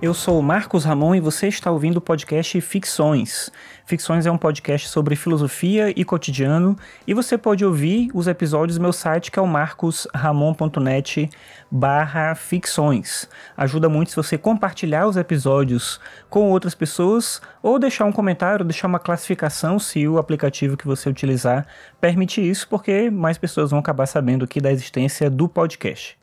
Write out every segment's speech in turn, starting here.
Eu sou o Marcos Ramon e você está ouvindo o podcast Ficções. Ficções é um podcast sobre filosofia e cotidiano e você pode ouvir os episódios no meu site que é o marcosramon.net barra ficções. Ajuda muito se você compartilhar os episódios com outras pessoas ou deixar um comentário, deixar uma classificação se o aplicativo que você utilizar permite isso, porque mais pessoas vão acabar sabendo aqui da existência do podcast.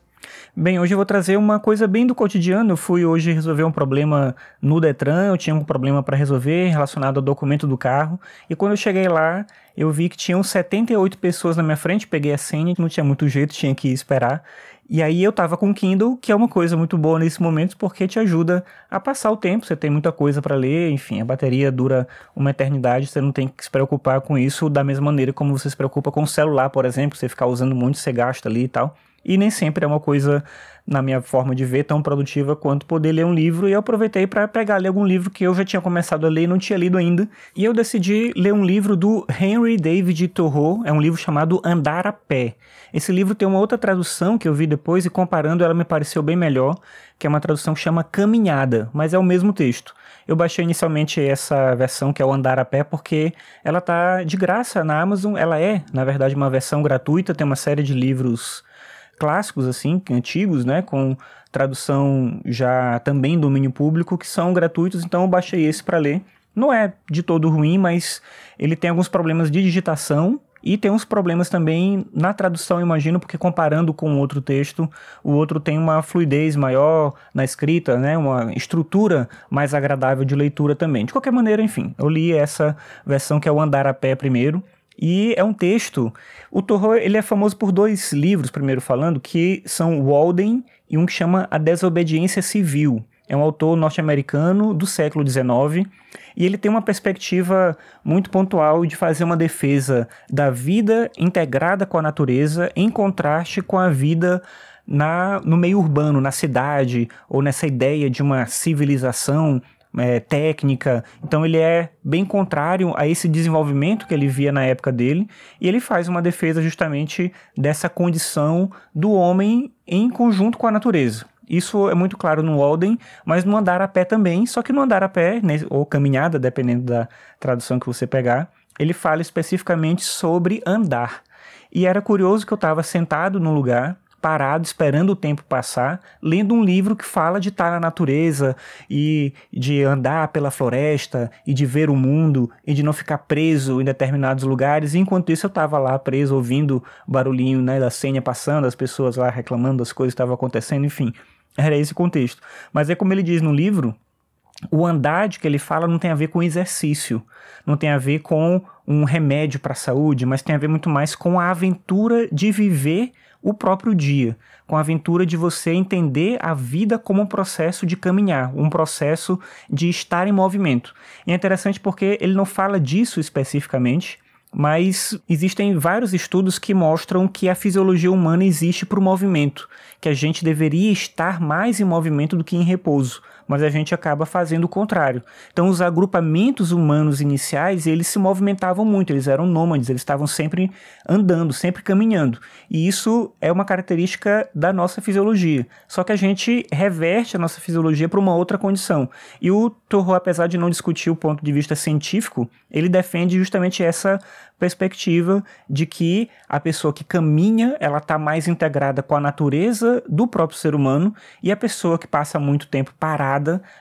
Bem, hoje eu vou trazer uma coisa bem do cotidiano. Eu fui hoje resolver um problema no Detran, eu tinha um problema para resolver relacionado ao documento do carro, e quando eu cheguei lá, eu vi que tinham 78 pessoas na minha frente, peguei a senha, não tinha muito jeito, tinha que esperar. E aí eu tava com o Kindle, que é uma coisa muito boa nesse momento porque te ajuda a passar o tempo, você tem muita coisa para ler, enfim, a bateria dura uma eternidade, você não tem que se preocupar com isso da mesma maneira como você se preocupa com o celular, por exemplo, você ficar usando muito, você gasta ali e tal e nem sempre é uma coisa, na minha forma de ver, tão produtiva quanto poder ler um livro. E eu aproveitei para pegar ler algum livro que eu já tinha começado a ler e não tinha lido ainda. E eu decidi ler um livro do Henry David Thoreau, é um livro chamado Andar a Pé. Esse livro tem uma outra tradução que eu vi depois e comparando ela me pareceu bem melhor, que é uma tradução que chama Caminhada, mas é o mesmo texto. Eu baixei inicialmente essa versão que é o Andar a Pé porque ela tá de graça na Amazon. Ela é, na verdade, uma versão gratuita, tem uma série de livros clássicos, assim, antigos, né, com tradução já também domínio público, que são gratuitos, então eu baixei esse para ler. Não é de todo ruim, mas ele tem alguns problemas de digitação e tem uns problemas também na tradução, imagino, porque comparando com outro texto, o outro tem uma fluidez maior na escrita, né, uma estrutura mais agradável de leitura também. De qualquer maneira, enfim, eu li essa versão que é o Andar a Pé primeiro, e é um texto. O Thoreau ele é famoso por dois livros, primeiro falando, que são Walden e um que chama A Desobediência Civil. É um autor norte-americano do século XIX e ele tem uma perspectiva muito pontual de fazer uma defesa da vida integrada com a natureza em contraste com a vida na, no meio urbano, na cidade, ou nessa ideia de uma civilização é, técnica. Então ele é bem contrário a esse desenvolvimento que ele via na época dele, e ele faz uma defesa justamente dessa condição do homem em conjunto com a natureza. Isso é muito claro no Walden, mas no andar a pé também, só que no andar a pé, né, ou caminhada, dependendo da tradução que você pegar, ele fala especificamente sobre andar. E era curioso que eu estava sentado num lugar parado, esperando o tempo passar, lendo um livro que fala de estar na natureza e de andar pela floresta e de ver o mundo e de não ficar preso em determinados lugares. E enquanto isso, eu estava lá preso, ouvindo barulhinho né, da senha passando, as pessoas lá reclamando das coisas que estavam acontecendo, enfim. Era esse contexto. Mas é como ele diz no livro, o andar de que ele fala não tem a ver com exercício, não tem a ver com um remédio para a saúde, mas tem a ver muito mais com a aventura de viver o próprio dia, com a aventura de você entender a vida como um processo de caminhar, um processo de estar em movimento. E é interessante porque ele não fala disso especificamente, mas existem vários estudos que mostram que a fisiologia humana existe para o movimento, que a gente deveria estar mais em movimento do que em repouso mas a gente acaba fazendo o contrário. Então, os agrupamentos humanos iniciais, eles se movimentavam muito, eles eram nômades, eles estavam sempre andando, sempre caminhando. E isso é uma característica da nossa fisiologia. Só que a gente reverte a nossa fisiologia para uma outra condição. E o Thoreau, apesar de não discutir o ponto de vista científico, ele defende justamente essa perspectiva de que a pessoa que caminha, ela está mais integrada com a natureza do próprio ser humano e a pessoa que passa muito tempo parada,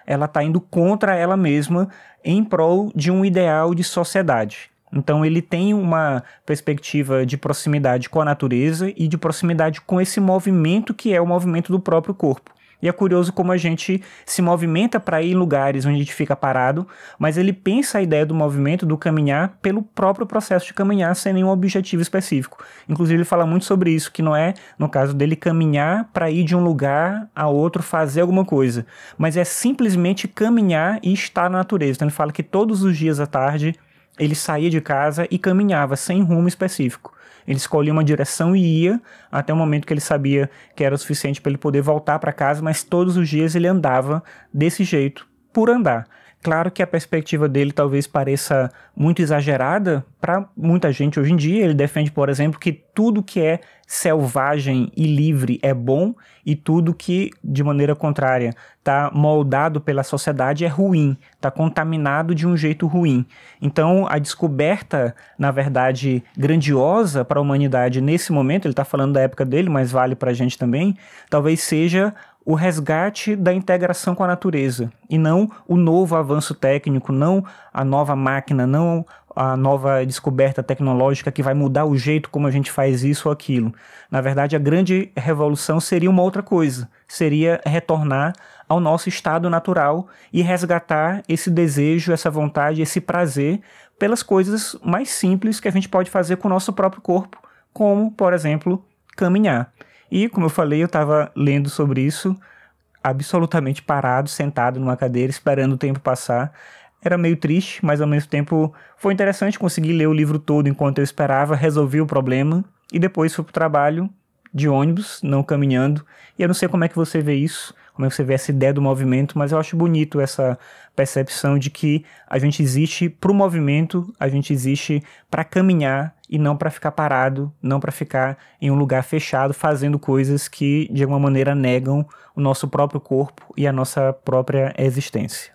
ela está indo contra ela mesma em prol de um ideal de sociedade. Então ele tem uma perspectiva de proximidade com a natureza e de proximidade com esse movimento que é o movimento do próprio corpo. E é curioso como a gente se movimenta para ir em lugares onde a gente fica parado, mas ele pensa a ideia do movimento, do caminhar, pelo próprio processo de caminhar sem nenhum objetivo específico. Inclusive, ele fala muito sobre isso, que não é, no caso dele, caminhar para ir de um lugar a outro fazer alguma coisa, mas é simplesmente caminhar e estar na natureza. Então, ele fala que todos os dias à tarde ele saía de casa e caminhava sem rumo específico. Ele escolhia uma direção e ia até o momento que ele sabia que era o suficiente para ele poder voltar para casa, mas todos os dias ele andava desse jeito, por andar. Claro que a perspectiva dele talvez pareça muito exagerada para muita gente hoje em dia. Ele defende, por exemplo, que tudo que é selvagem e livre é bom e tudo que, de maneira contrária, está moldado pela sociedade é ruim, está contaminado de um jeito ruim. Então, a descoberta, na verdade, grandiosa para a humanidade nesse momento, ele está falando da época dele, mas vale para a gente também, talvez seja o resgate da integração com a natureza e não o novo avanço técnico, não a nova máquina, não a nova descoberta tecnológica que vai mudar o jeito como a gente faz isso ou aquilo. Na verdade, a grande revolução seria uma outra coisa, seria retornar ao nosso estado natural e resgatar esse desejo, essa vontade, esse prazer pelas coisas mais simples que a gente pode fazer com o nosso próprio corpo, como, por exemplo, caminhar. E, como eu falei, eu estava lendo sobre isso, absolutamente parado, sentado numa cadeira, esperando o tempo passar. Era meio triste, mas ao mesmo tempo foi interessante conseguir ler o livro todo enquanto eu esperava, resolvi o problema e depois fui para o trabalho de ônibus, não caminhando. E eu não sei como é que você vê isso, como é que você vê essa ideia do movimento, mas eu acho bonito essa percepção de que a gente existe para o movimento, a gente existe para caminhar e não para ficar parado, não para ficar em um lugar fechado fazendo coisas que de alguma maneira negam o nosso próprio corpo e a nossa própria existência.